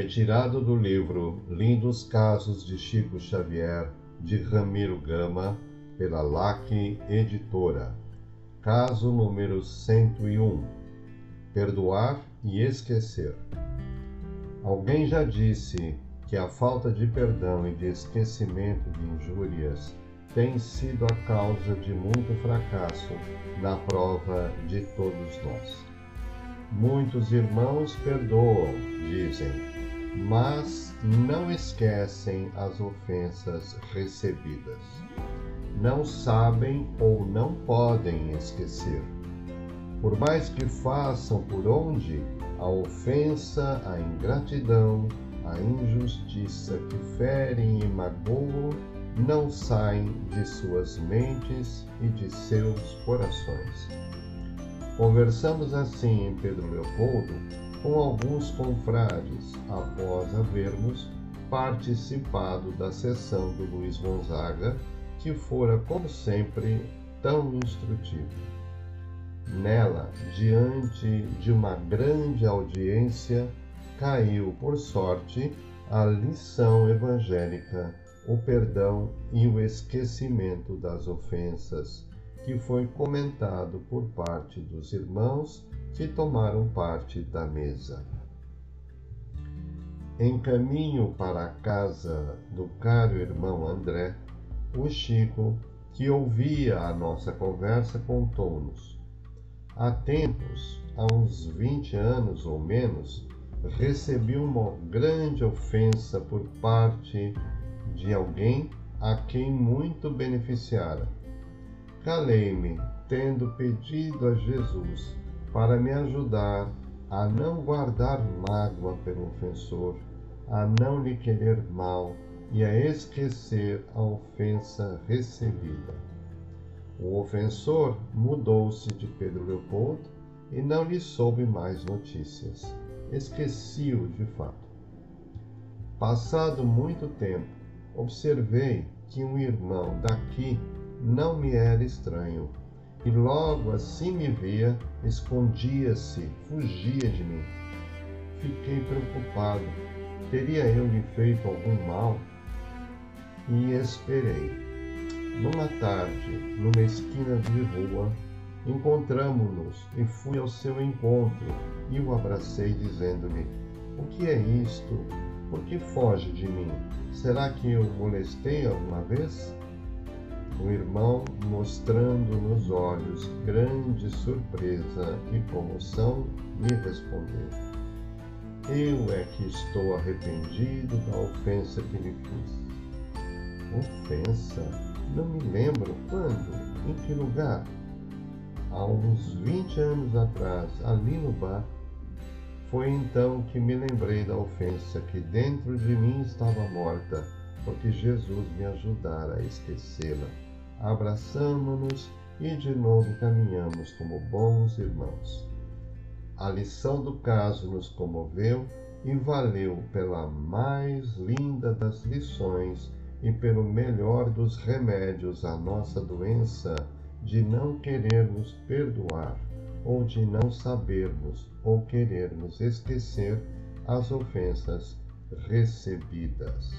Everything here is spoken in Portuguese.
Retirado do livro Lindos Casos de Chico Xavier, de Ramiro Gama, pela LAC Editora. Caso número 101: Perdoar e esquecer. Alguém já disse que a falta de perdão e de esquecimento de injúrias tem sido a causa de muito fracasso na prova de todos nós. Muitos irmãos perdoam, dizem, mas não esquecem as ofensas recebidas. Não sabem ou não podem esquecer. Por mais que façam por onde, a ofensa, a ingratidão, a injustiça que ferem e magoam não saem de suas mentes e de seus corações. Conversamos assim em Pedro Leopoldo com alguns confrades após havermos participado da sessão do Luiz Gonzaga, que fora, como sempre, tão instrutivo. Nela, diante de uma grande audiência, caiu, por sorte, a lição evangélica, o perdão e o esquecimento das ofensas, que foi comentado por parte dos irmãos que tomaram parte da mesa. Em caminho para a casa do caro irmão André, o Chico, que ouvia a nossa conversa, contou-nos Há tempos, há uns 20 anos ou menos, recebi uma grande ofensa por parte de alguém a quem muito beneficiara. Calei-me, tendo pedido a Jesus para me ajudar a não guardar mágoa pelo ofensor, a não lhe querer mal e a esquecer a ofensa recebida. O ofensor mudou-se de Pedro Leopoldo e não lhe soube mais notícias. Esqueci-o de fato. Passado muito tempo, observei que um irmão daqui não me era estranho e logo assim me via, escondia-se, fugia de mim. Fiquei preocupado. Teria eu lhe feito algum mal? E esperei. Numa tarde, numa esquina de rua, encontramo-nos e fui ao seu encontro e o abracei, dizendo-lhe: O que é isto? Por que foge de mim? Será que eu molestei alguma vez? O irmão, mostrando nos olhos grande surpresa e comoção, me respondeu: Eu é que estou arrependido da ofensa que lhe fiz. Ofensa? Não me lembro quando, em que lugar. Há uns 20 anos atrás, ali no bar, foi então que me lembrei da ofensa que dentro de mim estava morta, porque Jesus me ajudara a esquecê-la. Abraçamo-nos e de novo caminhamos como bons irmãos. A lição do caso nos comoveu e valeu pela mais linda das lições e pelo melhor dos remédios à nossa doença de não querermos perdoar ou de não sabermos ou querermos esquecer as ofensas recebidas.